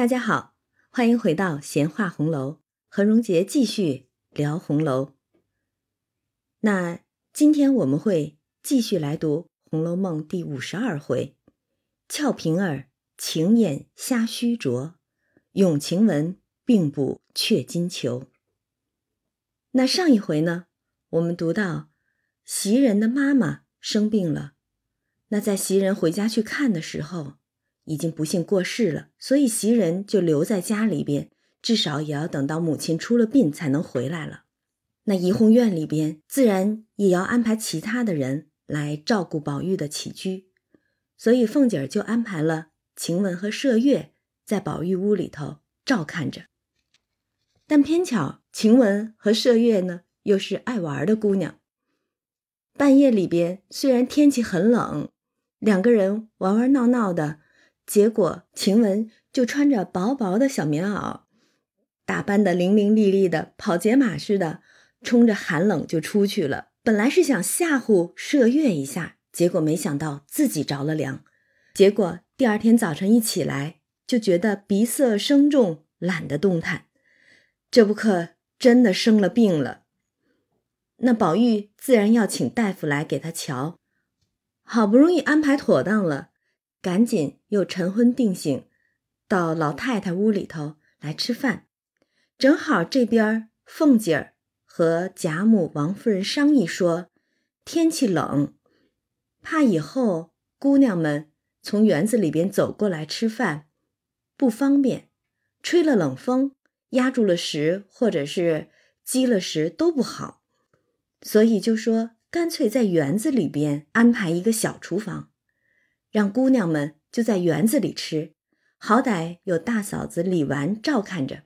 大家好，欢迎回到闲话红楼，和荣杰继续聊红楼。那今天我们会继续来读《红楼梦》第五十二回：俏平儿情眼瞎虚着，咏晴雯并补雀金裘。那上一回呢，我们读到袭人的妈妈生病了，那在袭人回家去看的时候。已经不幸过世了，所以袭人就留在家里边，至少也要等到母亲出了殡才能回来了。那怡红院里边自然也要安排其他的人来照顾宝玉的起居，所以凤姐儿就安排了晴雯和麝月在宝玉屋里头照看着。但偏巧晴雯和麝月呢，又是爱玩的姑娘。半夜里边虽然天气很冷，两个人玩玩闹闹的。结果，晴雯就穿着薄薄的小棉袄，打扮的伶伶俐俐的，跑捷马似的，冲着寒冷就出去了。本来是想吓唬麝月一下，结果没想到自己着了凉。结果第二天早晨一起来，就觉得鼻塞声重，懒得动弹。这不可真的生了病了。那宝玉自然要请大夫来给他瞧，好不容易安排妥当了。赶紧又晨昏定醒，到老太太屋里头来吃饭。正好这边凤姐儿和贾母、王夫人商议说，天气冷，怕以后姑娘们从园子里边走过来吃饭不方便，吹了冷风压住了食，或者是积了食都不好，所以就说干脆在园子里边安排一个小厨房。让姑娘们就在园子里吃，好歹有大嫂子李纨照看着。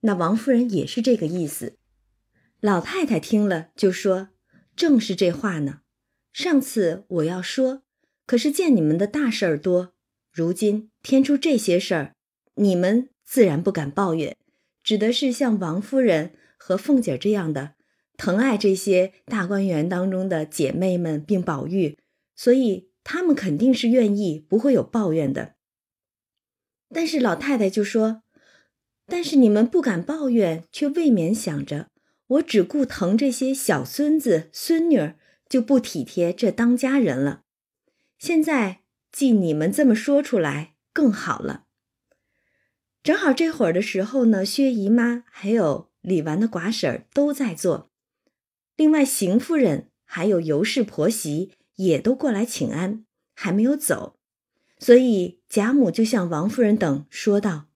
那王夫人也是这个意思。老太太听了就说：“正是这话呢。上次我要说，可是见你们的大事儿多，如今添出这些事儿，你们自然不敢抱怨。指的是像王夫人和凤姐这样的，疼爱这些大观园当中的姐妹们，并宝玉，所以。”他们肯定是愿意，不会有抱怨的。但是老太太就说：“但是你们不敢抱怨，却未免想着我只顾疼这些小孙子孙女儿，就不体贴这当家人了。现在既你们这么说出来，更好了。正好这会儿的时候呢，薛姨妈还有李纨的寡婶都在做，另外邢夫人还有尤氏婆媳。”也都过来请安，还没有走，所以贾母就向王夫人等说道：“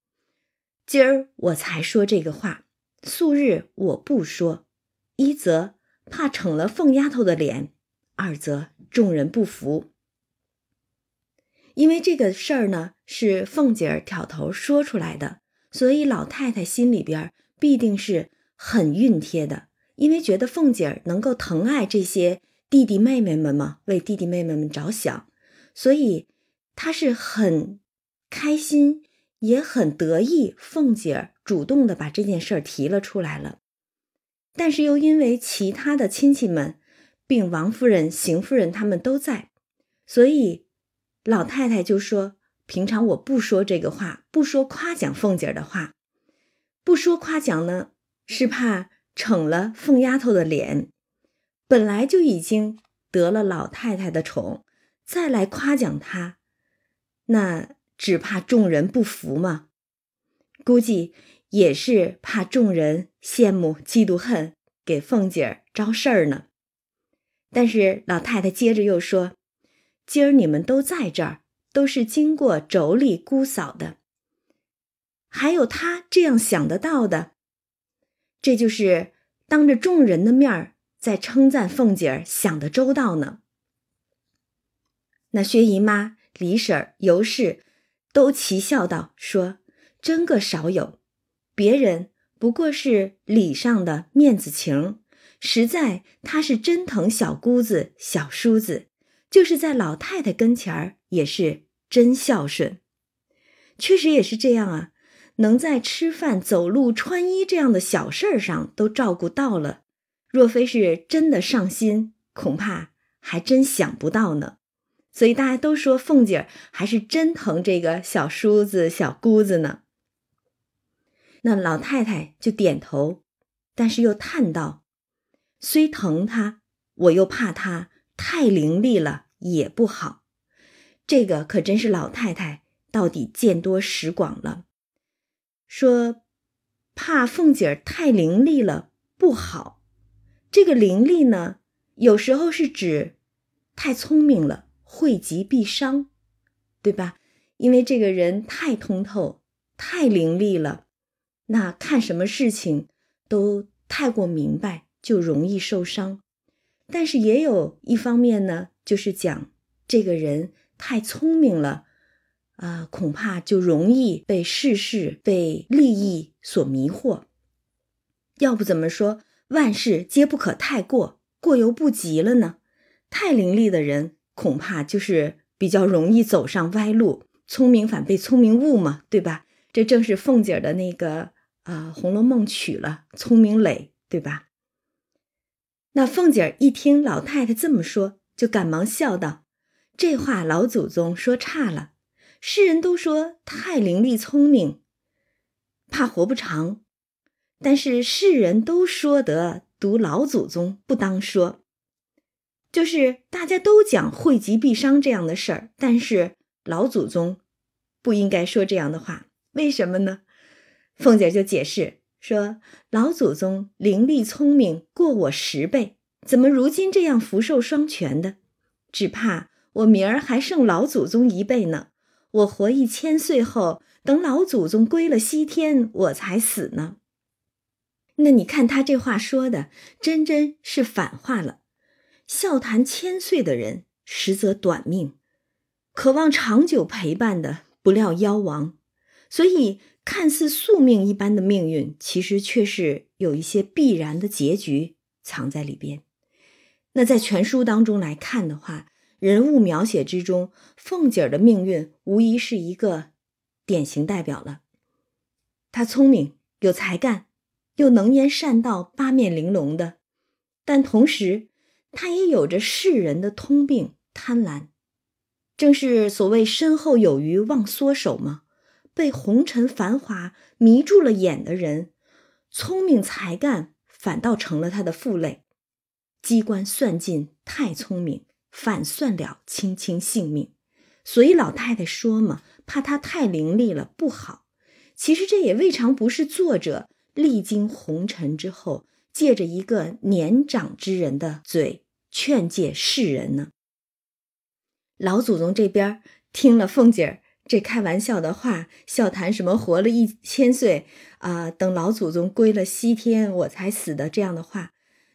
今儿我才说这个话，素日我不说。一则怕逞了凤丫头的脸，二则众人不服。因为这个事儿呢是凤姐儿挑头说出来的，所以老太太心里边必定是很熨帖的，因为觉得凤姐儿能够疼爱这些。”弟弟妹妹们嘛，为弟弟妹妹们着想，所以他是很开心，也很得意。凤姐儿主动的把这件事儿提了出来了，但是又因为其他的亲戚们，并王夫人、邢夫人他们都在，所以老太太就说：“平常我不说这个话，不说夸奖凤姐儿的话，不说夸奖呢，是怕逞了凤丫头的脸。”本来就已经得了老太太的宠，再来夸奖她，那只怕众人不服嘛。估计也是怕众人羡慕、嫉妒、恨，给凤姐儿招事儿呢。但是老太太接着又说：“今儿你们都在这儿，都是经过妯娌姑嫂的，还有她这样想得到的，这就是当着众人的面儿。”在称赞凤姐儿想的周到呢。那薛姨妈、李婶、尤氏都齐笑道：“说真个少有，别人不过是礼上的面子情，实在他是真疼小姑子、小叔子，就是在老太太跟前儿也是真孝顺。确实也是这样啊，能在吃饭、走路、穿衣这样的小事儿上都照顾到了。”若非是真的上心，恐怕还真想不到呢。所以大家都说凤姐儿还是真疼这个小叔子、小姑子呢。那老太太就点头，但是又叹道：“虽疼他，我又怕他太伶俐了也不好。”这个可真是老太太到底见多识广了。说怕凤姐儿太伶俐了不好，这个伶俐呢，有时候是指太聪明了，惠及必伤，对吧？因为这个人太通透、太伶俐了。那看什么事情都太过明白，就容易受伤。但是也有一方面呢，就是讲这个人太聪明了，啊，恐怕就容易被世事、被利益所迷惑。要不怎么说万事皆不可太过，过犹不及了呢？太伶俐的人，恐怕就是比较容易走上歪路，聪明反被聪明误嘛，对吧？这正是凤姐的那个。啊，《红楼梦》取了聪明磊，对吧？那凤姐儿一听老太太这么说，就赶忙笑道：“这话老祖宗说差了。世人都说太伶俐聪明，怕活不长；但是世人都说得读老祖宗不当说，就是大家都讲惠及必伤这样的事儿，但是老祖宗不应该说这样的话，为什么呢？”凤姐就解释说：“老祖宗伶俐聪明过我十倍，怎么如今这样福寿双全的？只怕我明儿还剩老祖宗一辈呢。我活一千岁后，等老祖宗归了西天，我才死呢。那你看他这话说的，真真是反话了。笑谈千岁的人，实则短命；渴望长久陪伴的，不料夭亡。所以。”看似宿命一般的命运，其实却是有一些必然的结局藏在里边。那在全书当中来看的话，人物描写之中，凤姐儿的命运无疑是一个典型代表了。她聪明有才干，又能言善道，八面玲珑的，但同时她也有着世人的通病——贪婪。正是所谓“身后有余忘缩手”吗？被红尘繁华迷住了眼的人，聪明才干反倒成了他的负累。机关算尽太聪明，反算了卿卿性命。所以老太太说嘛，怕他太伶俐了不好。其实这也未尝不是作者历经红尘之后，借着一个年长之人的嘴劝诫世人呢。老祖宗这边听了凤姐儿。这开玩笑的话，笑谈什么活了一千岁啊？等老祖宗归了西天，我才死的这样的话，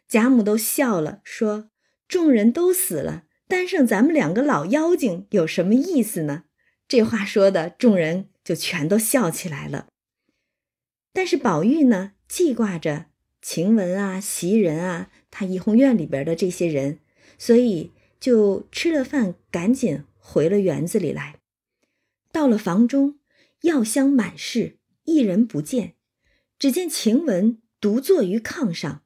贾母都笑了，说：“众人都死了，单剩咱们两个老妖精，有什么意思呢？”这话说的，众人就全都笑起来了。但是宝玉呢，记挂着晴雯啊、袭人啊，他怡红院里边的这些人，所以就吃了饭，赶紧回了园子里来。到了房中，药香满室，一人不见。只见晴雯独坐于炕上，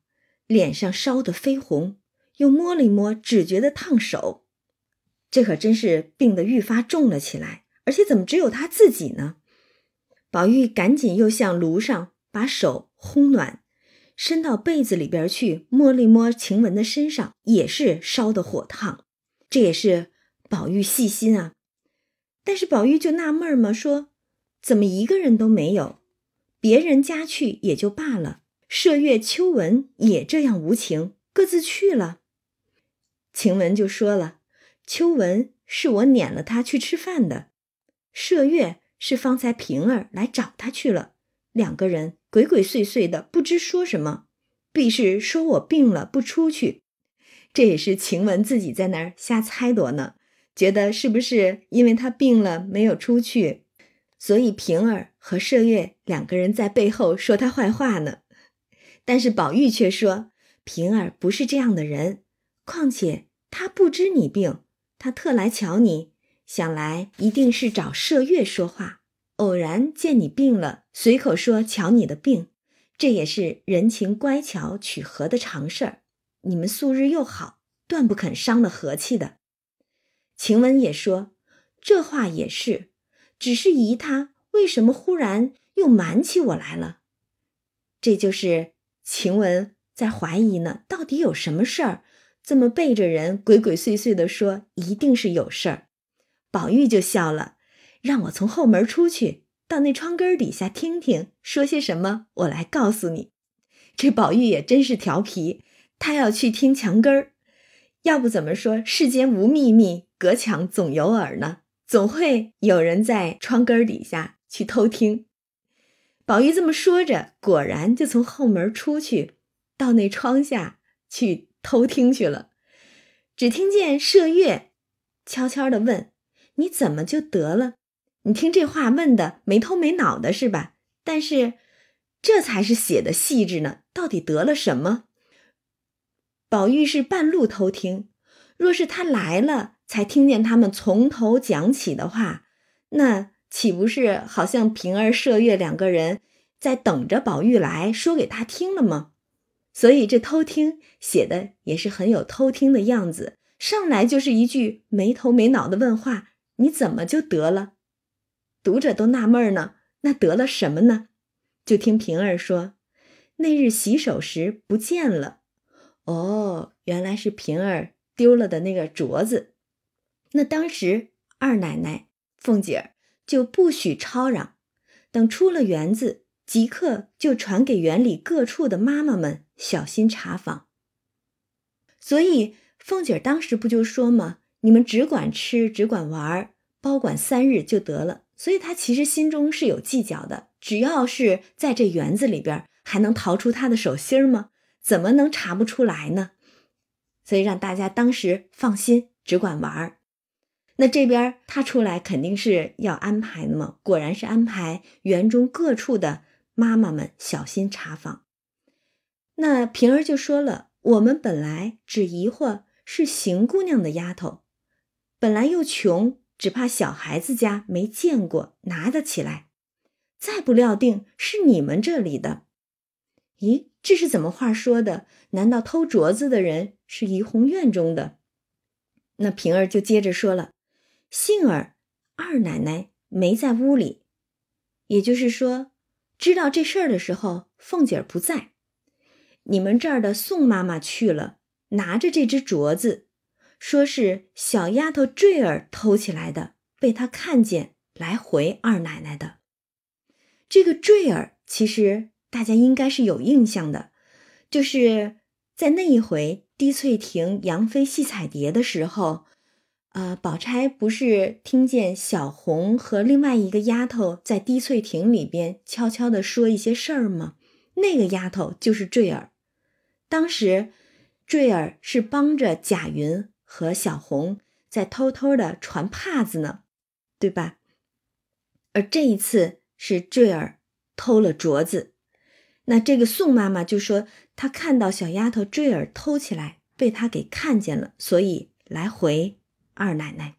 脸上烧得绯红，又摸了一摸，只觉得烫手。这可真是病得愈发重了起来。而且怎么只有他自己呢？宝玉赶紧又向炉上把手烘暖，伸到被子里边去摸了摸晴雯的身上，也是烧得火烫。这也是宝玉细心啊。但是宝玉就纳闷嘛，说：“怎么一个人都没有？别人家去也就罢了，麝月、秋纹也这样无情，各自去了。”晴雯就说了：“秋纹是我撵了他去吃饭的，麝月是方才平儿来找他去了，两个人鬼鬼祟祟的，不知说什么，必是说我病了不出去。这也是晴雯自己在那儿瞎猜度呢。”觉得是不是因为他病了没有出去，所以平儿和麝月两个人在背后说他坏话呢？但是宝玉却说平儿不是这样的人，况且他不知你病，他特来瞧你，想来一定是找麝月说话，偶然见你病了，随口说瞧你的病，这也是人情乖巧取和的常事儿。你们素日又好，断不肯伤了和气的。晴雯也说：“这话也是，只是姨她为什么忽然又瞒起我来了？”这就是晴雯在怀疑呢，到底有什么事儿？这么背着人鬼鬼祟祟的说，一定是有事儿。宝玉就笑了，让我从后门出去，到那窗根底下听听，说些什么，我来告诉你。这宝玉也真是调皮，他要去听墙根儿。要不怎么说世间无秘密，隔墙总有耳呢？总会有人在窗根底下去偷听。宝玉这么说着，果然就从后门出去，到那窗下去。偷听去了，只听见麝月悄悄地问：“你怎么就得了？你听这话问的没头没脑的，是吧？但是这才是写的细致呢。到底得了什么？”宝玉是半路偷听，若是他来了才听见他们从头讲起的话，那岂不是好像平儿、麝月两个人在等着宝玉来说给他听了吗？所以这偷听写的也是很有偷听的样子，上来就是一句没头没脑的问话：“你怎么就得了？”读者都纳闷呢，那得了什么呢？就听平儿说：“那日洗手时不见了。”哦，原来是平儿丢了的那个镯子。那当时二奶奶凤姐儿就不许吵嚷，等出了园子。即刻就传给园里各处的妈妈们小心查访。所以凤姐儿当时不就说吗？你们只管吃，只管玩，包管三日就得了。所以他其实心中是有计较的。只要是在这园子里边，还能逃出他的手心吗？怎么能查不出来呢？所以让大家当时放心，只管玩。那这边他出来肯定是要安排的嘛。果然是安排园中各处的。妈妈们小心查访。那平儿就说了：“我们本来只疑惑是邢姑娘的丫头，本来又穷，只怕小孩子家没见过拿得起来。再不料定是你们这里的。咦，这是怎么话说的？难道偷镯子的人是怡红院中的？”那平儿就接着说了：“幸儿二奶奶没在屋里，也就是说。”知道这事儿的时候，凤姐儿不在，你们这儿的宋妈妈去了，拿着这只镯子，说是小丫头坠儿偷起来的，被她看见来回二奶奶的。这个坠儿，其实大家应该是有印象的，就是在那一回滴翠亭杨妃戏彩蝶的时候。呃，宝钗不是听见小红和另外一个丫头在滴翠亭里边悄悄地说一些事儿吗？那个丫头就是坠儿。当时，坠儿是帮着贾云和小红在偷偷的传帕子呢，对吧？而这一次是坠儿偷了镯子，那这个宋妈妈就说她看到小丫头坠儿偷起来，被她给看见了，所以来回。二奶奶，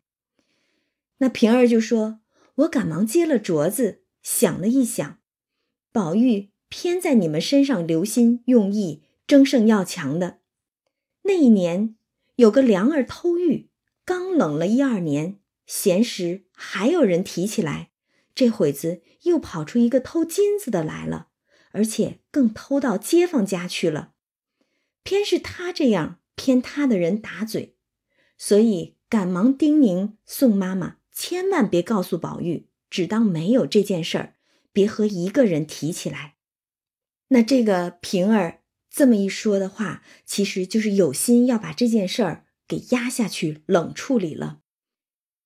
那平儿就说：“我赶忙接了镯子，想了一想，宝玉偏在你们身上留心用意，争胜要强的。那一年有个良儿偷玉，刚冷了一二年，闲时还有人提起来，这会子又跑出一个偷金子的来了，而且更偷到街坊家去了。偏是他这样偏他的人打嘴，所以。”赶忙叮咛宋妈妈，千万别告诉宝玉，只当没有这件事儿，别和一个人提起来。那这个平儿这么一说的话，其实就是有心要把这件事儿给压下去，冷处理了。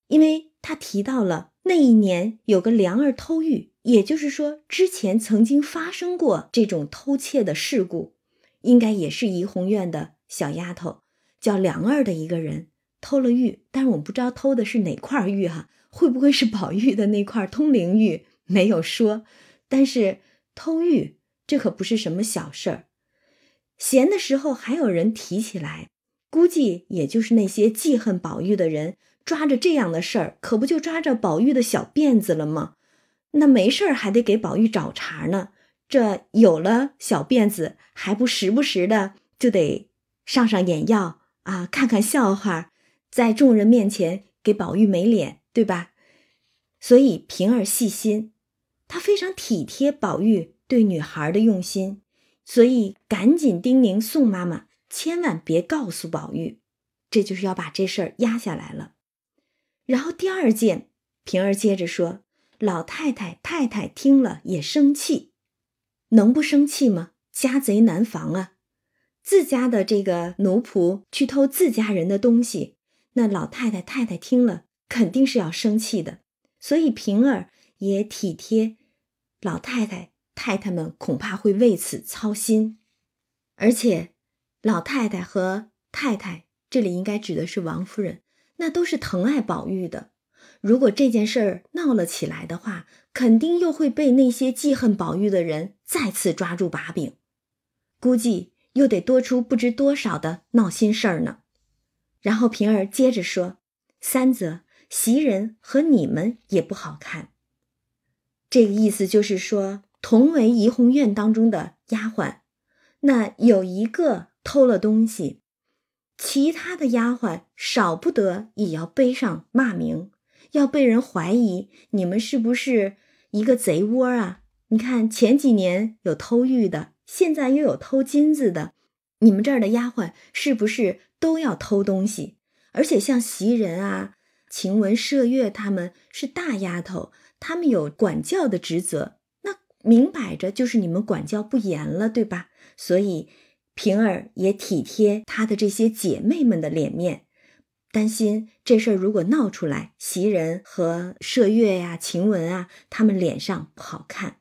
因为他提到了那一年有个梁儿偷玉，也就是说之前曾经发生过这种偷窃的事故，应该也是怡红院的小丫头叫梁儿的一个人。偷了玉，但是我们不知道偷的是哪块玉哈，会不会是宝玉的那块通灵玉？没有说。但是偷玉这可不是什么小事儿，闲的时候还有人提起来，估计也就是那些记恨宝玉的人抓着这样的事儿，可不就抓着宝玉的小辫子了吗？那没事儿还得给宝玉找茬呢。这有了小辫子，还不时不时的就得上上眼药啊，看看笑话。在众人面前给宝玉没脸，对吧？所以平儿细心，她非常体贴宝玉对女孩的用心，所以赶紧叮咛宋妈妈，千万别告诉宝玉，这就是要把这事儿压下来了。然后第二件，平儿接着说：“老太太、太太听了也生气，能不生气吗？家贼难防啊！自家的这个奴仆去偷自家人的东西，那老太太、太太听了肯定是要生气的。所以平儿也体贴老太太、太太们，恐怕会为此操心。而且，老太太和太太这里应该指的是王夫人。”那都是疼爱宝玉的，如果这件事儿闹了起来的话，肯定又会被那些记恨宝玉的人再次抓住把柄，估计又得多出不知多少的闹心事儿呢。然后平儿接着说：“三则袭人和你们也不好看。”这个意思就是说，同为怡红院当中的丫鬟，那有一个偷了东西。其他的丫鬟少不得也要背上骂名，要被人怀疑你们是不是一个贼窝啊？你看前几年有偷玉的，现在又有偷金子的，你们这儿的丫鬟是不是都要偷东西？而且像袭人啊、晴雯、麝月他们是大丫头，他们有管教的职责，明摆着就是你们管教不严了，对吧？所以。平儿也体贴她的这些姐妹们的脸面，担心这事儿如果闹出来，袭人和麝月呀、晴雯啊，他们脸上不好看。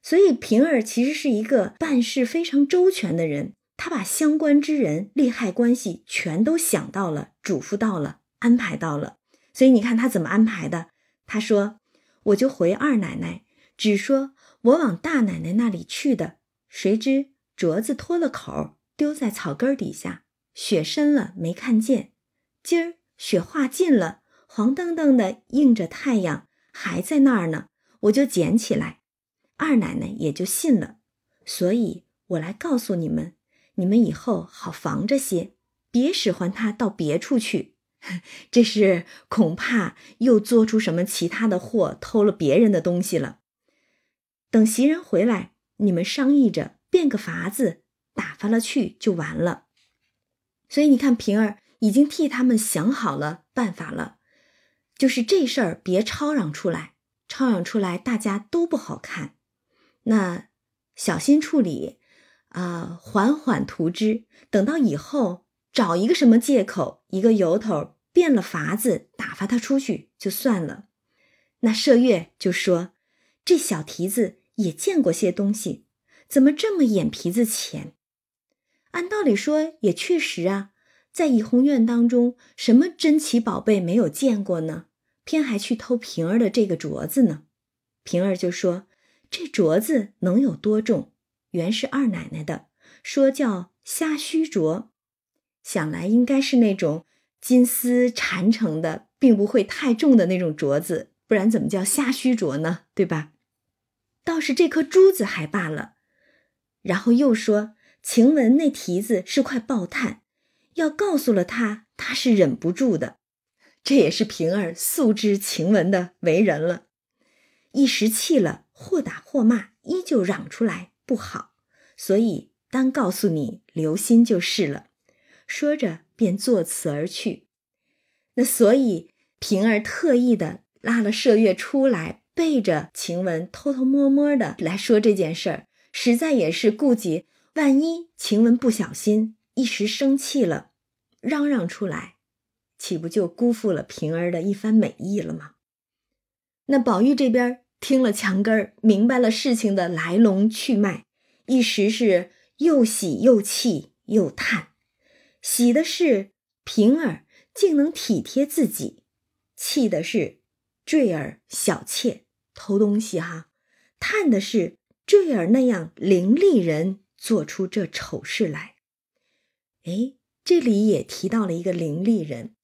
所以平儿其实是一个办事非常周全的人，她把相关之人、利害关系全都想到了、嘱咐到了、安排到了。所以你看她怎么安排的？她说：“我就回二奶奶，只说我往大奶奶那里去的，谁知。”镯子脱了口，丢在草根底下，雪深了没看见。今儿雪化尽了，黄澄澄的映着太阳，还在那儿呢。我就捡起来，二奶奶也就信了。所以我来告诉你们，你们以后好防着些，别使唤他到别处去。这是恐怕又做出什么其他的祸，偷了别人的东西了。等袭人回来，你们商议着。变个法子打发了去就完了，所以你看平儿已经替他们想好了办法了，就是这事儿别吵嚷出来，吵嚷出来大家都不好看。那小心处理，啊，缓缓图之，等到以后找一个什么借口，一个由头，变了法子打发他出去就算了。那麝月就说：“这小蹄子也见过些东西。”怎么这么眼皮子浅？按道理说也确实啊，在怡红院当中，什么珍奇宝贝没有见过呢？偏还去偷平儿的这个镯子呢？平儿就说：“这镯子能有多重？原是二奶奶的，说叫虾须镯，想来应该是那种金丝缠成的，并不会太重的那种镯子，不然怎么叫虾须镯呢？对吧？倒是这颗珠子还罢了。”然后又说：“晴雯那蹄子是块爆炭，要告诉了他，他是忍不住的。这也是平儿素知晴雯的为人了，一时气了，或打或骂，依旧嚷出来不好。所以单告诉你，留心就是了。”说着便作辞而去。那所以平儿特意的拉了麝月出来，背着晴雯，偷偷摸摸的来说这件事儿。实在也是顾及，万一晴雯不小心一时生气了，嚷嚷出来，岂不就辜负了平儿的一番美意了吗？那宝玉这边听了墙根儿，明白了事情的来龙去脉，一时是又喜又气又叹。喜的是平儿竟能体贴自己，气的是坠儿小妾偷东西哈，叹的是。坠儿那样伶俐人做出这丑事来，哎，这里也提到了一个伶俐人。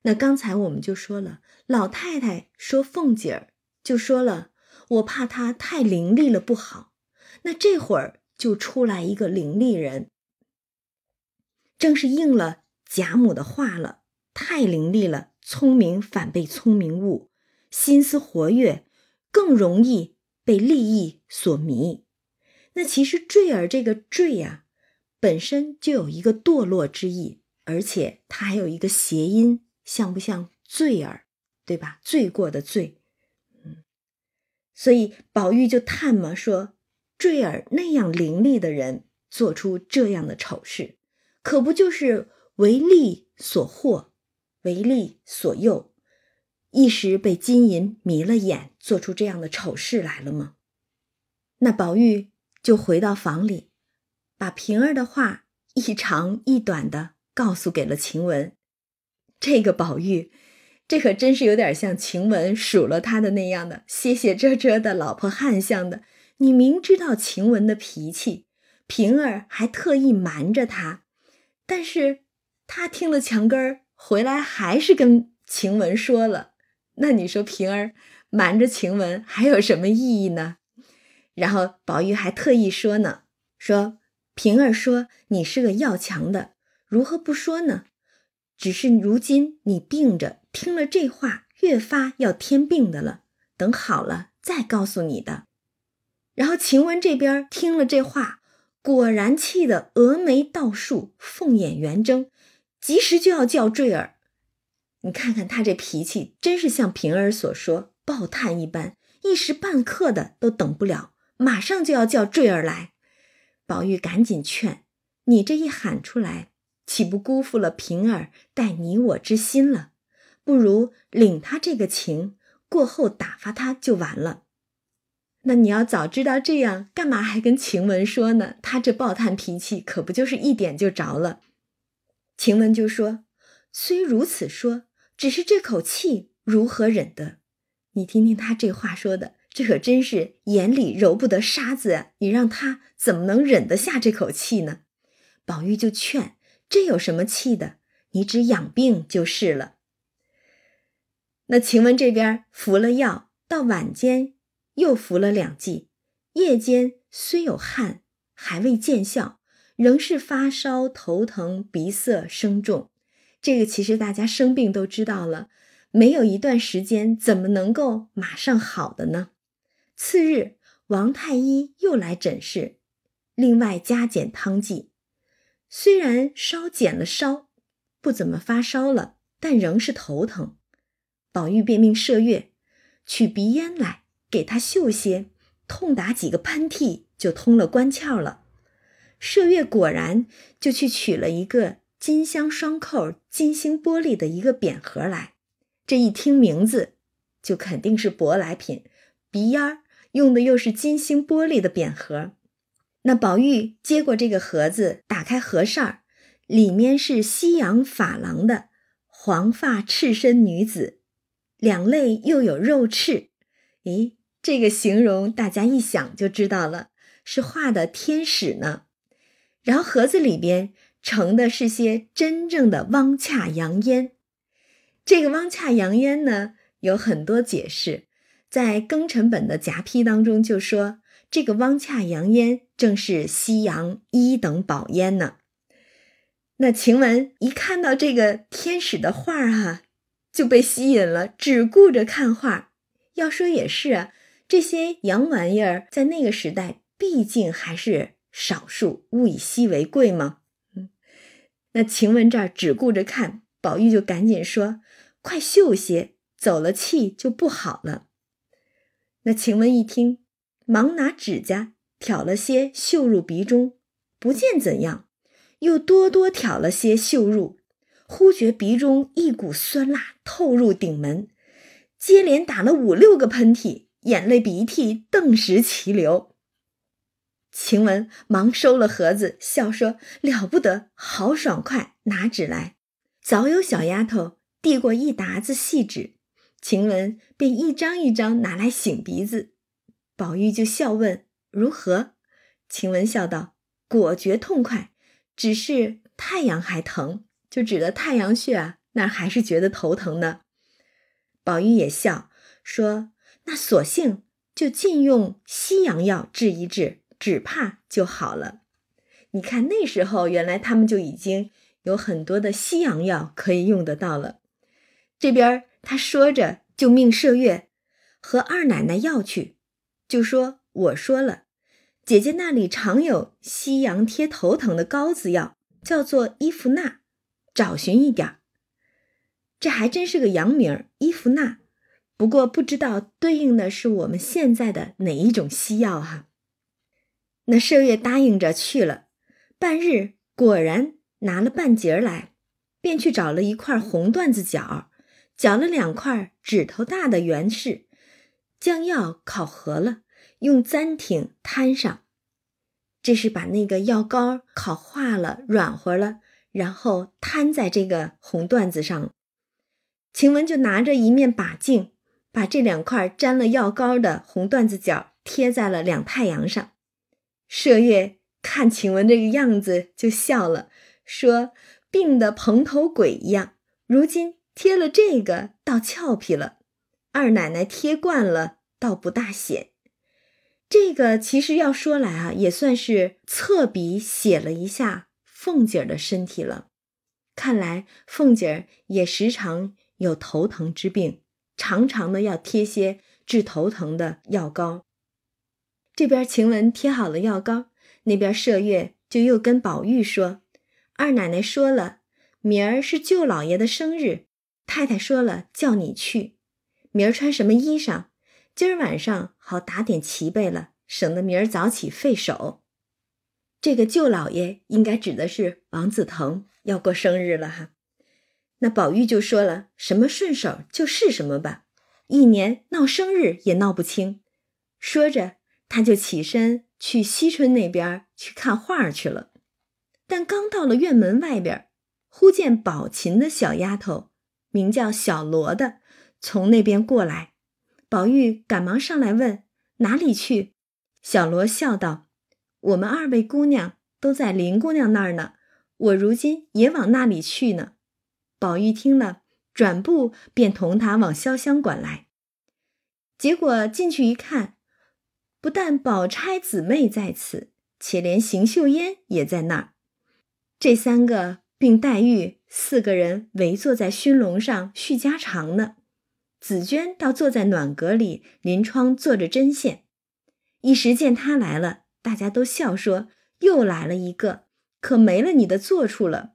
那刚才我们就说了，老太太说凤姐儿，就说了，我怕她太伶俐了不好。那这会儿就出来一个伶俐人，正是应了贾母的话了，太伶俐了，聪明反被聪明误，心思活跃更容易被利益所迷。那其实“坠儿”这个“坠”呀，本身就有一个堕落之意，而且它还有一个谐音，像不像“罪儿”？对吧？罪过的“罪”。嗯，所以宝玉就叹嘛，说：“坠儿那样伶俐的人，做出这样的丑事，可不就是为利所惑？”为利所诱，一时被金银迷了眼，做出这样的丑事来了吗？那宝玉就回到房里，把平儿的话一长一短的告诉给了晴雯。这个宝玉，这可真是有点像晴雯数了他的那样的歇歇遮遮的老婆汉相的。你明知道晴雯的脾气，平儿还特意瞒着他，但是他听了墙根儿。回来还是跟晴雯说了，那你说平儿瞒着晴雯还有什么意义呢？然后宝玉还特意说呢，说平儿说你是个要强的，如何不说呢？只是如今你病着，听了这话越发要添病的了，等好了再告诉你的。然后晴雯这边听了这话，果然气得峨眉倒竖，凤眼圆睁。及时就要叫坠儿，你看看他这脾气，真是像平儿所说暴炭一般，一时半刻的都等不了，马上就要叫坠儿来。宝玉赶紧劝：“你这一喊出来，岂不辜负了平儿待你我之心了？不如领他这个情，过后打发他就完了。那你要早知道这样，干嘛还跟晴雯说呢？他这暴炭脾气，可不就是一点就着了？”晴雯就说：“虽如此说，只是这口气如何忍得？你听听他这话说的，这可真是眼里揉不得沙子啊！你让他怎么能忍得下这口气呢？”宝玉就劝：“这有什么气的？你只养病就是了。”那晴雯这边服了药，到晚间又服了两剂，夜间虽有汗，还未见效。仍是发烧、头疼、鼻塞、声重，这个其实大家生病都知道了，没有一段时间怎么能够马上好的呢？次日，王太医又来诊视，另外加减汤剂，虽然稍减了烧，不怎么发烧了，但仍是头疼。宝玉便命麝月取鼻烟来给他嗅些，痛打几个喷嚏，就通了关窍了。麝月果然就去取了一个金镶双扣、金星玻璃的一个扁盒来，这一听名字就肯定是舶来品，鼻烟儿用的又是金星玻璃的扁盒。那宝玉接过这个盒子，打开盒扇儿，里面是西洋珐琅的黄发赤身女子，两肋又有肉翅。咦，这个形容大家一想就知道了，是画的天使呢。然后盒子里边盛的是些真正的汪洽洋烟，这个汪洽洋烟呢有很多解释，在庚辰本的夹批当中就说这个汪洽洋烟正是西洋一等宝烟呢。那晴雯一看到这个天使的画儿哈，就被吸引了，只顾着看画。要说也是啊，这些洋玩意儿在那个时代毕竟还是。少数物以稀为贵嘛？那晴雯这儿只顾着看，宝玉就赶紧说：“快嗅些，走了气就不好了。”那晴雯一听，忙拿指甲挑了些嗅入鼻中，不见怎样，又多多挑了些嗅入，忽觉鼻中一股酸辣透入顶门，接连打了五六个喷嚏，眼泪鼻涕顿时齐流。晴雯忙收了盒子，笑说：“了不得，好爽快！拿纸来。”早有小丫头递过一沓子细纸，晴雯便一张一张拿来擤鼻子。宝玉就笑问：“如何？”晴雯笑道：“果觉痛快，只是太阳还疼，就指的太阳穴啊，那还是觉得头疼呢。”宝玉也笑说：“那索性就尽用西洋药治一治。”只怕就好了。你看那时候，原来他们就已经有很多的西洋药可以用得到了。这边他说着，就命麝月和二奶奶要去，就说：“我说了，姐姐那里常有西洋贴头疼的膏子药，叫做伊芙娜，找寻一点。这还真是个洋名儿，伊芙娜。不过不知道对应的是我们现在的哪一种西药哈。”那麝月答应着去了，半日果然拿了半截来，便去找了一块红缎子角，绞了两块指头大的圆柿，将药烤合了，用簪挺摊上。这是把那个药膏烤化了，软和了，然后摊在这个红缎子上。晴雯就拿着一面把镜，把这两块沾了药膏的红缎子角贴在了两太阳上。麝月看晴雯这个样子，就笑了，说：“病得蓬头鬼一样，如今贴了这个，倒俏皮了。二奶奶贴惯了，倒不大显。这个其实要说来啊，也算是侧笔写了一下凤姐儿的身体了。看来凤姐儿也时常有头疼之病，常常的要贴些治头疼的药膏。”这边晴雯贴好了药膏，那边麝月就又跟宝玉说：“二奶奶说了，明儿是舅老爷的生日，太太说了叫你去。明儿穿什么衣裳？今儿晚上好打点齐备了，省得明儿早起费手。这个舅老爷应该指的是王子腾要过生日了哈。那宝玉就说了：什么顺手就是什么吧，一年闹生日也闹不清。说着。”他就起身去惜春那边去看画去了，但刚到了院门外边，忽见宝琴的小丫头，名叫小罗的，从那边过来。宝玉赶忙上来问哪里去。小罗笑道：“我们二位姑娘都在林姑娘那儿呢，我如今也往那里去呢。”宝玉听了，转步便同他往潇湘馆来。结果进去一看。不但宝钗姊妹在此，且连邢岫烟也在那儿。这三个并黛玉四个人围坐在熏笼上叙家常呢。紫娟倒坐在暖阁里临窗做着针线。一时见他来了，大家都笑说：“又来了一个，可没了你的坐处了。”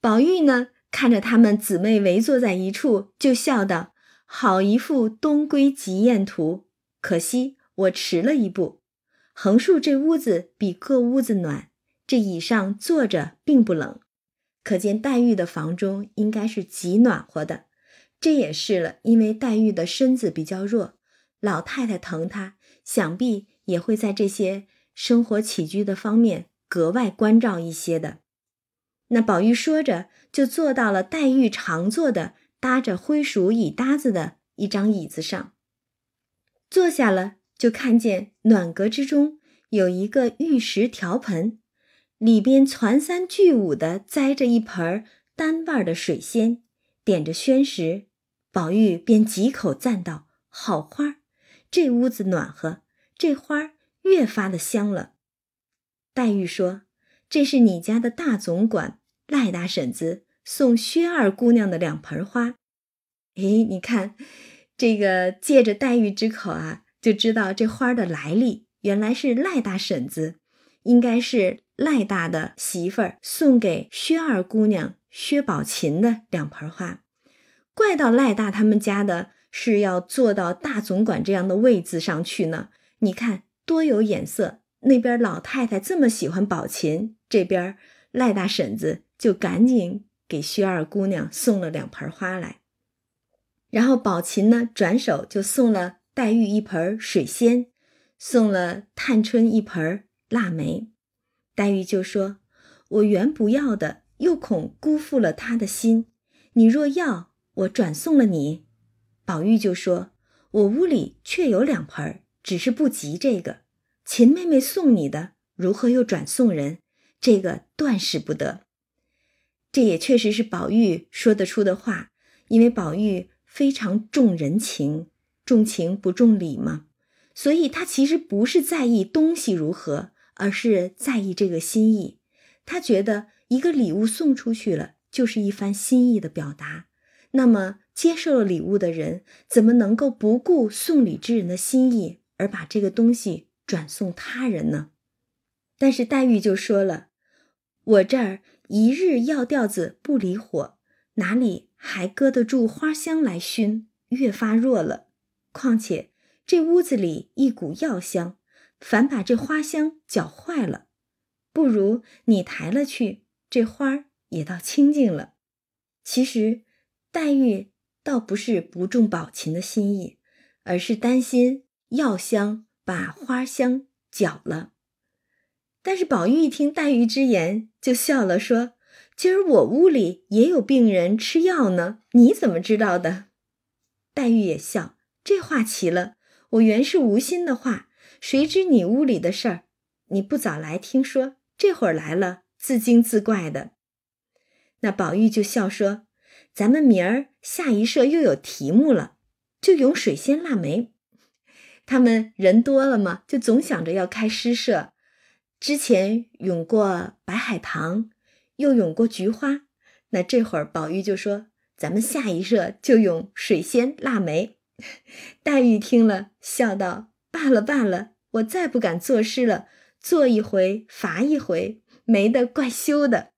宝玉呢，看着他们姊妹围坐在一处，就笑道：“好一幅东归极宴图，可惜。”我迟了一步，横竖这屋子比各屋子暖，这椅上坐着并不冷，可见黛玉的房中应该是极暖和的。这也是了，因为黛玉的身子比较弱，老太太疼她，想必也会在这些生活起居的方面格外关照一些的。那宝玉说着，就坐到了黛玉常坐的搭着灰鼠椅搭子的一张椅子上，坐下了。就看见暖阁之中有一个玉石条盆，里边攒三聚五的栽着一盆单瓣的水仙，点着宣石。宝玉便几口赞道：“好花，这屋子暖和，这花越发的香了。”黛玉说：“这是你家的大总管赖大婶子送薛二姑娘的两盆花。”哎，你看，这个借着黛玉之口啊。就知道这花的来历，原来是赖大婶子，应该是赖大的媳妇儿送给薛二姑娘薛宝琴的两盆花。怪到赖大他们家的是要坐到大总管这样的位子上去呢？你看多有眼色！那边老太太这么喜欢宝琴，这边赖大婶子就赶紧给薛二姑娘送了两盆花来，然后宝琴呢转手就送了。黛玉一盆水仙，送了探春一盆腊梅。黛玉就说：“我原不要的，又恐辜负了他的心。你若要，我转送了你。”宝玉就说：“我屋里确有两盆，只是不及这个。秦妹妹送你的，如何又转送人？这个断使不得。”这也确实是宝玉说得出的话，因为宝玉非常重人情。重情不重礼吗？所以他其实不是在意东西如何，而是在意这个心意。他觉得一个礼物送出去了，就是一番心意的表达。那么接受了礼物的人怎么能够不顾送礼之人的心意而把这个东西转送他人呢？但是黛玉就说了：“我这儿一日药调子不离火，哪里还搁得住花香来熏？越发弱了。况且这屋子里一股药香，反把这花香搅坏了。不如你抬了去，这花儿也倒清净了。”其实，黛玉。倒不是不中宝琴的心意，而是担心药香把花香搅了。但是宝玉一听黛玉之言，就笑了，说：“今儿我屋里也有病人吃药呢，你怎么知道的？”黛玉也笑，这话奇了，我原是无心的话，谁知你屋里的事儿，你不早来听说，这会儿来了，自惊自怪的。那宝玉就笑说。咱们明儿下一社又有题目了，就咏水仙腊梅。他们人多了嘛，就总想着要开诗社。之前咏过白海棠，又咏过菊花。那这会儿宝玉就说：“咱们下一社就咏水仙腊梅。”黛玉听了，笑道：“罢了罢了，我再不敢作诗了。做一回罚一回，没得怪羞的。”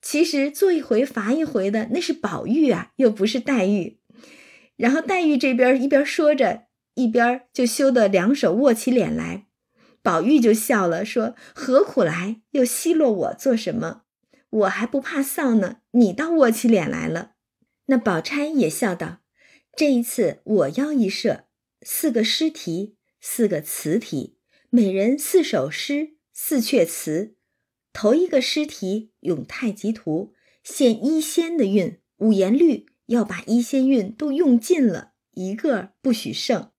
其实做一回罚一回的那是宝玉啊，又不是黛玉。然后黛玉这边一边说着，一边就羞得两手握起脸来。宝玉就笑了，说：“何苦来？又奚落我做什么？我还不怕臊呢，你倒握起脸来了。”那宝钗也笑道：“这一次我要一社，四个诗题，四个词题，每人四首诗，四阙词。”头一个诗题《咏太极图》，现一仙的韵，五言律要把一仙韵都用尽了，一个不许剩。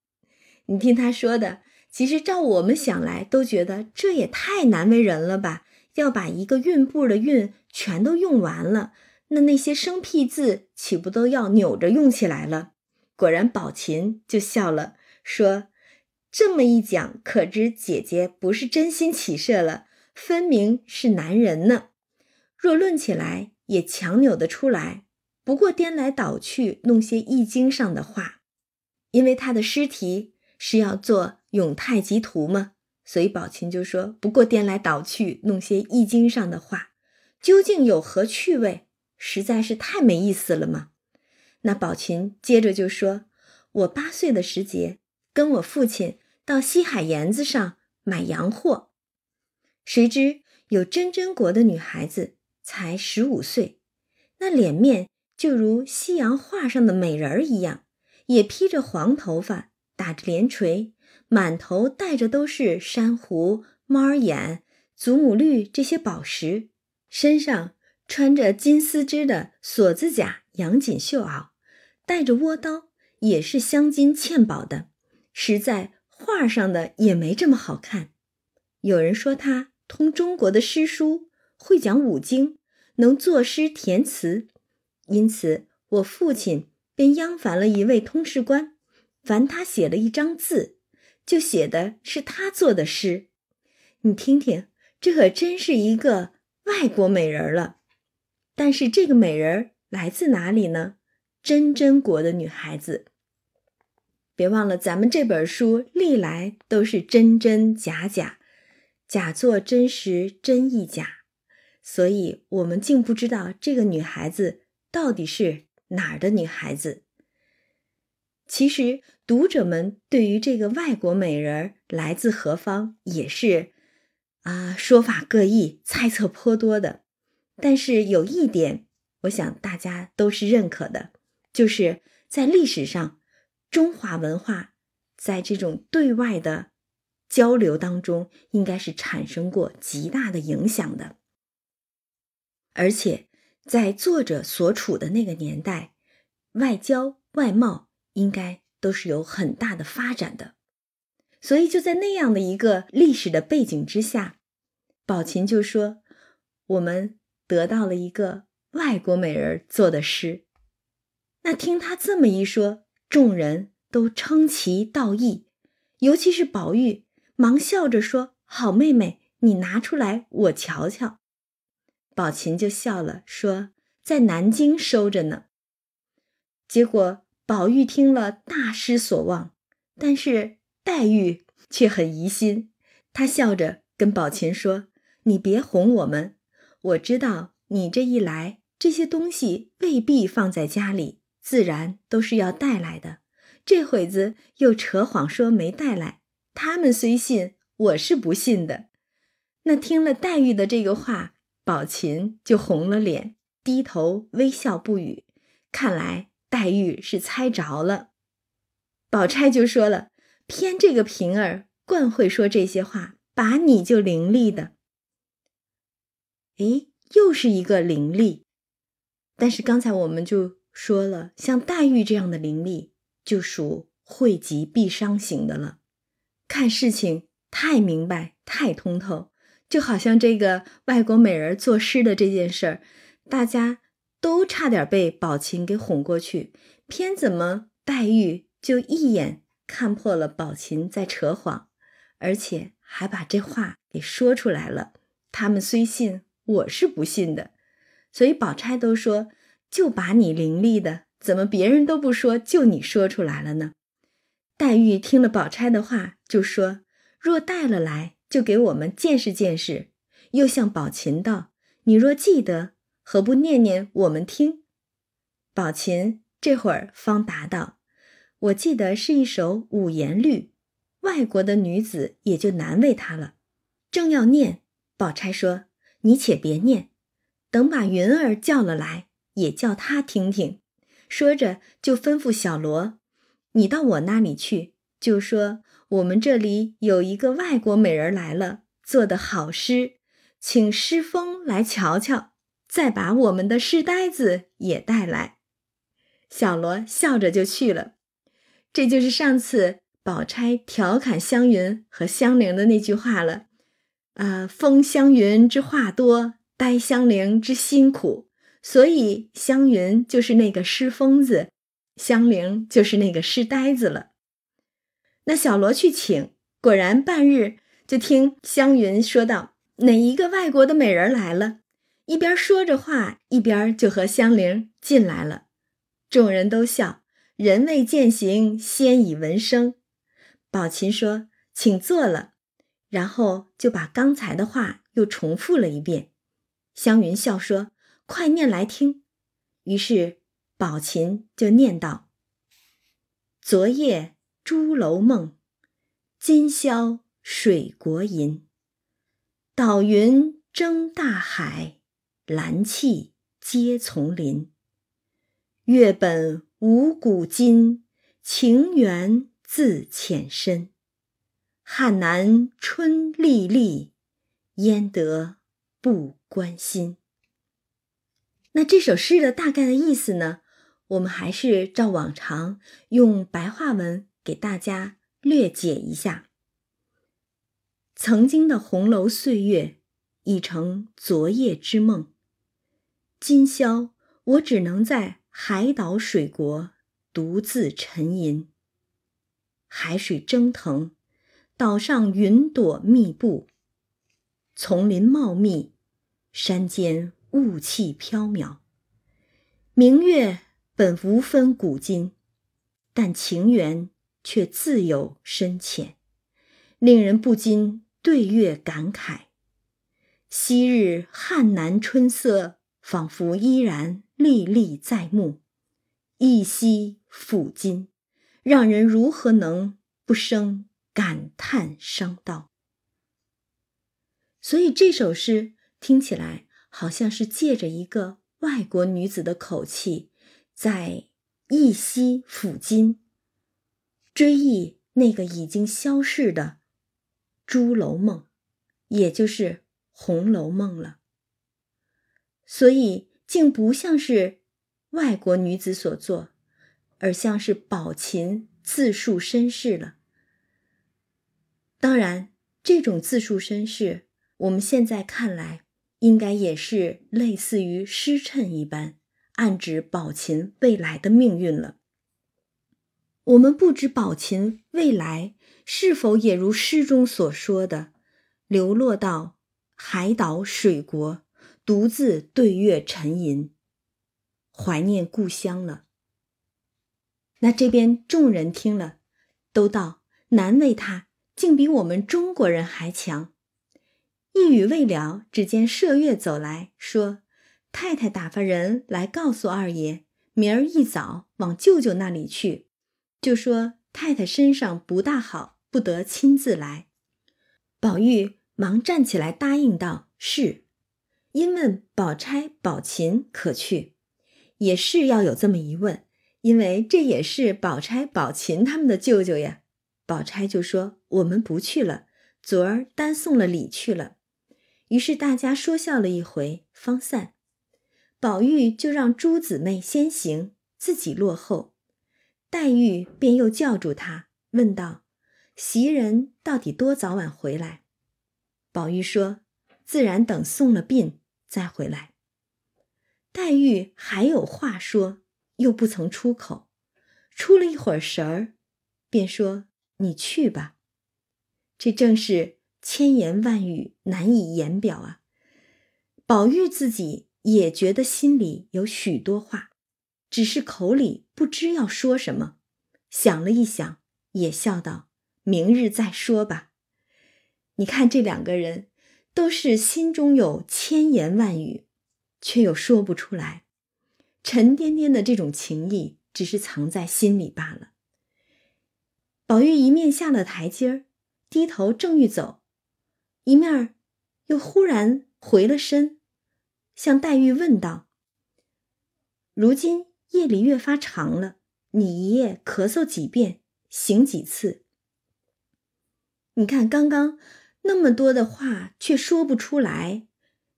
你听他说的，其实照我们想来，都觉得这也太难为人了吧？要把一个韵部的韵全都用完了，那那些生僻字岂不都要扭着用起来了？果然，宝琴就笑了，说：“这么一讲，可知姐姐不是真心起色了。”分明是男人呢，若论起来也强扭得出来，不过颠来倒去弄些易经上的话，因为他的诗题是要做《咏太极图》嘛，所以宝琴就说不过颠来倒去弄些易经上的话，究竟有何趣味？实在是太没意思了嘛。那宝琴接着就说：“我八岁的时节，跟我父亲到西海沿子上买洋货。”谁知有真真国的女孩子，才十五岁，那脸面就如西洋画上的美人儿一样，也披着黄头发，打着连垂，满头戴着都是珊瑚、猫儿眼、祖母绿这些宝石，身上穿着金丝织的锁子甲洋锦绣袄，带着倭刀，也是镶金嵌宝的，实在画上的也没这么好看。有人说他。通中国的诗书，会讲五经，能作诗填词，因此我父亲便央烦了一位通事官，烦他写了一张字，就写的是他做的诗。你听听，这可真是一个外国美人了。但是这个美人来自哪里呢？真真国的女孩子。别忘了，咱们这本书历来都是真真假假。假作真实，真亦假，所以我们竟不知道这个女孩子到底是哪儿的女孩子。其实，读者们对于这个外国美人来自何方也是啊，说法各异，猜测颇多的。但是有一点，我想大家都是认可的，就是在历史上，中华文化在这种对外的。交流当中应该是产生过极大的影响的，而且在作者所处的那个年代，外交外贸应该都是有很大的发展的，所以就在那样的一个历史的背景之下，宝琴就说：“我们得到了一个外国美人做的诗。”那听他这么一说，众人都称其道义，尤其是宝玉。忙笑着说：“好妹妹，你拿出来我瞧瞧。”宝琴就笑了，说：“在南京收着呢。”结果宝玉听了大失所望，但是黛玉 却很疑心，她笑着跟宝琴说：“你别哄我们，我知道你这一来，这些东西未必放在家里，自然都是要带来的。这会子又扯谎说没带来，他们虽信，我是不信的。”那听了黛玉的这个话，宝琴就红了脸，低头微笑不语。看来黛玉是猜着了。宝钗就说了：“偏这个平儿惯会说这些话，把你就伶俐的。”诶，又是一个伶俐。但是刚才我们就说了，像黛玉这样的伶俐，就属惠及避伤型的了，看事情太明白、太通透。就好像这个外国美人作诗的这件事儿，大家都差点被宝琴给哄过去，偏怎么黛玉就一眼看破了宝琴在扯谎，而且还把这话给说出来了。他们虽信，我是不信的。所以宝钗都说，就把你伶俐的，怎么别人都不说，就你说出来了呢？黛玉听了宝钗的话，就说：若带了来。就给我们见识见识，又向宝琴道：“你若记得，何不念念我们听？”宝琴这会儿方答道：“我记得是一首五言律，外国的女子也就难为她了。”正要念，宝钗说：“你且别念，等把云儿叫了来，也叫他听听。”说着就吩咐小罗：“你到我那里去，就说。”我们这里有一个外国美人来了，做的好诗，请诗风来瞧瞧，再把我们的诗呆子也带来。小罗笑着就去了。这就是上次宝钗调侃湘云和香菱的那句话了。啊，风湘云之话多，呆香菱之心苦。所以湘云就是那个诗疯子，香菱就是那个诗呆子了。那小罗去请，果然半日就听湘云说道：“哪一个外国的美人来了？”一边说着话，一边就和香菱进来了。众人都笑，人未见形，先已闻声。宝琴说：“请坐了。”然后就把刚才的话又重复了一遍。湘云笑说：“快念来听。”于是宝琴就念道：“昨夜。”朱楼梦，今宵水国吟。岛云争大海，蓝气接丛林。月本无古今，情缘自浅深。汉南春历历，焉得不关心？那这首诗的大概的意思呢？我们还是照往常用白话文。给大家略解一下：曾经的红楼岁月已成昨夜之梦，今宵我只能在海岛水国独自沉吟。海水蒸腾，岛上云朵密布，丛林茂密，山间雾气飘渺。明月本无分古今，但情缘。却自有深浅，令人不禁对月感慨。昔日汉南春色，仿佛依然历历在目，一夕抚今，让人如何能不生感叹伤悼？所以这首诗听起来好像是借着一个外国女子的口气，在一夕抚今。追忆那个已经消逝的《朱楼梦》，也就是《红楼梦》了。所以，竟不像是外国女子所作，而像是宝琴自述身世了。当然，这种自述身世，我们现在看来，应该也是类似于诗谶一般，暗指宝琴未来的命运了。我们不知宝琴未来是否也如诗中所说的，流落到海岛水国，独自对月沉吟，怀念故乡了。那这边众人听了，都道难为他，竟比我们中国人还强。一语未了，只见麝月走来说：“太太打发人来告诉二爷，明儿一早往舅舅那里去，就说太太身上不大好，不得亲自来。”宝玉忙站起来答应道：“是。”因问宝钗、宝琴可去，也是要有这么一问，因为这也是宝钗、宝琴他们的舅舅呀。宝钗就说：“我们不去了，昨儿单送了礼去了。”于是大家说笑了一回，方散。宝玉就让诸姊妹先行，自己落后。黛玉便又叫住他，问道：“袭人到底多早晚回来？”宝玉说：“自然等送了殡再回来。”黛玉还有话说，又不曾出口。出了一会儿神儿，便说：“你去吧。”这正是。千言万语难以言表啊！宝玉自己也觉得心里有许多话，只是口里不知要说什么。想了一想，也笑道：“明日再说吧。”你看这两个人，都是心中有千言万语，却又说不出来，沉甸甸的这种情意，只是藏在心里罢了。宝玉一面下了台阶儿，低头正欲走。一面，又忽然回了身，向黛玉问道：“如今夜里越发长了，你一夜咳嗽几遍，醒几次？你看刚刚那么多的话却说不出来，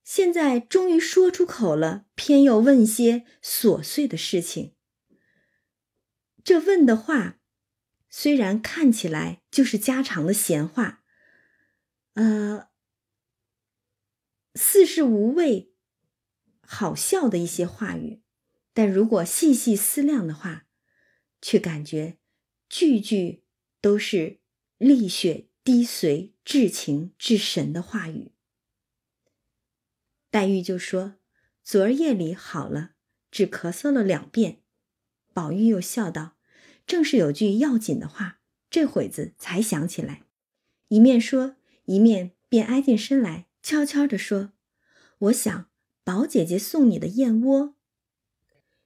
现在终于说出口了，偏又问些琐碎的事情。这问的话，虽然看起来就是家常的闲话。”呃，似是无味、好笑的一些话语，但如果细细思量的话，却感觉句句都是沥血滴髓、至情至神的话语。黛玉就说：“昨儿夜里好了，只咳嗽了两遍。”宝玉又笑道：“正是有句要紧的话，这会子才想起来。”一面说。一面便挨近身来，悄悄地说：“我想宝姐姐送你的燕窝。”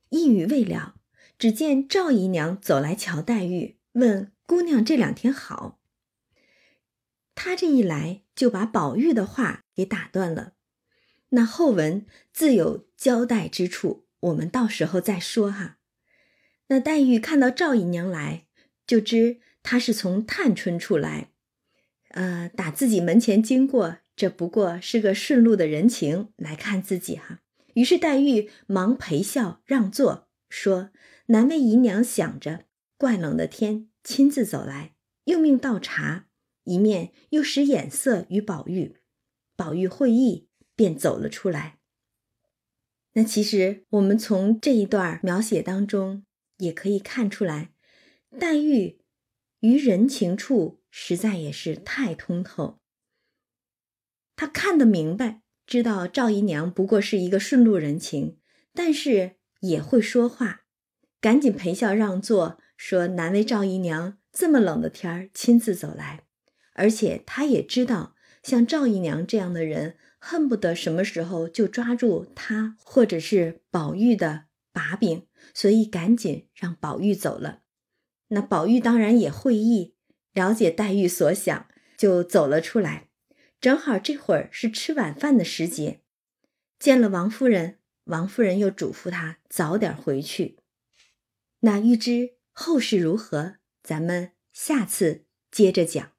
一语未了，只见赵姨娘走来瞧黛玉，问姑娘这两天好。她这一来，就把宝玉的话给打断了。那后文自有交代之处，我们到时候再说哈。那黛玉看到赵姨娘来，就知她是从探春处来。呃，打自己门前经过，这不过是个顺路的人情来看自己哈。于是黛玉忙陪笑让座，说：“难为姨娘想着，怪冷的天亲自走来，又命倒茶，一面又使眼色与宝玉。宝玉会意，便走了出来。那其实我们从这一段描写当中也可以看出来，黛玉于人情处。”实在也是太通透，他看得明白，知道赵姨娘不过是一个顺路人情，但是也会说话，赶紧陪笑让座，说难为赵姨娘这么冷的天儿亲自走来，而且他也知道像赵姨娘这样的人，恨不得什么时候就抓住他或者是宝玉的把柄，所以赶紧让宝玉走了。那宝玉当然也会意。了解黛玉所想，就走了出来。正好这会儿是吃晚饭的时节，见了王夫人，王夫人又嘱咐她早点回去。那预知后事如何，咱们下次接着讲。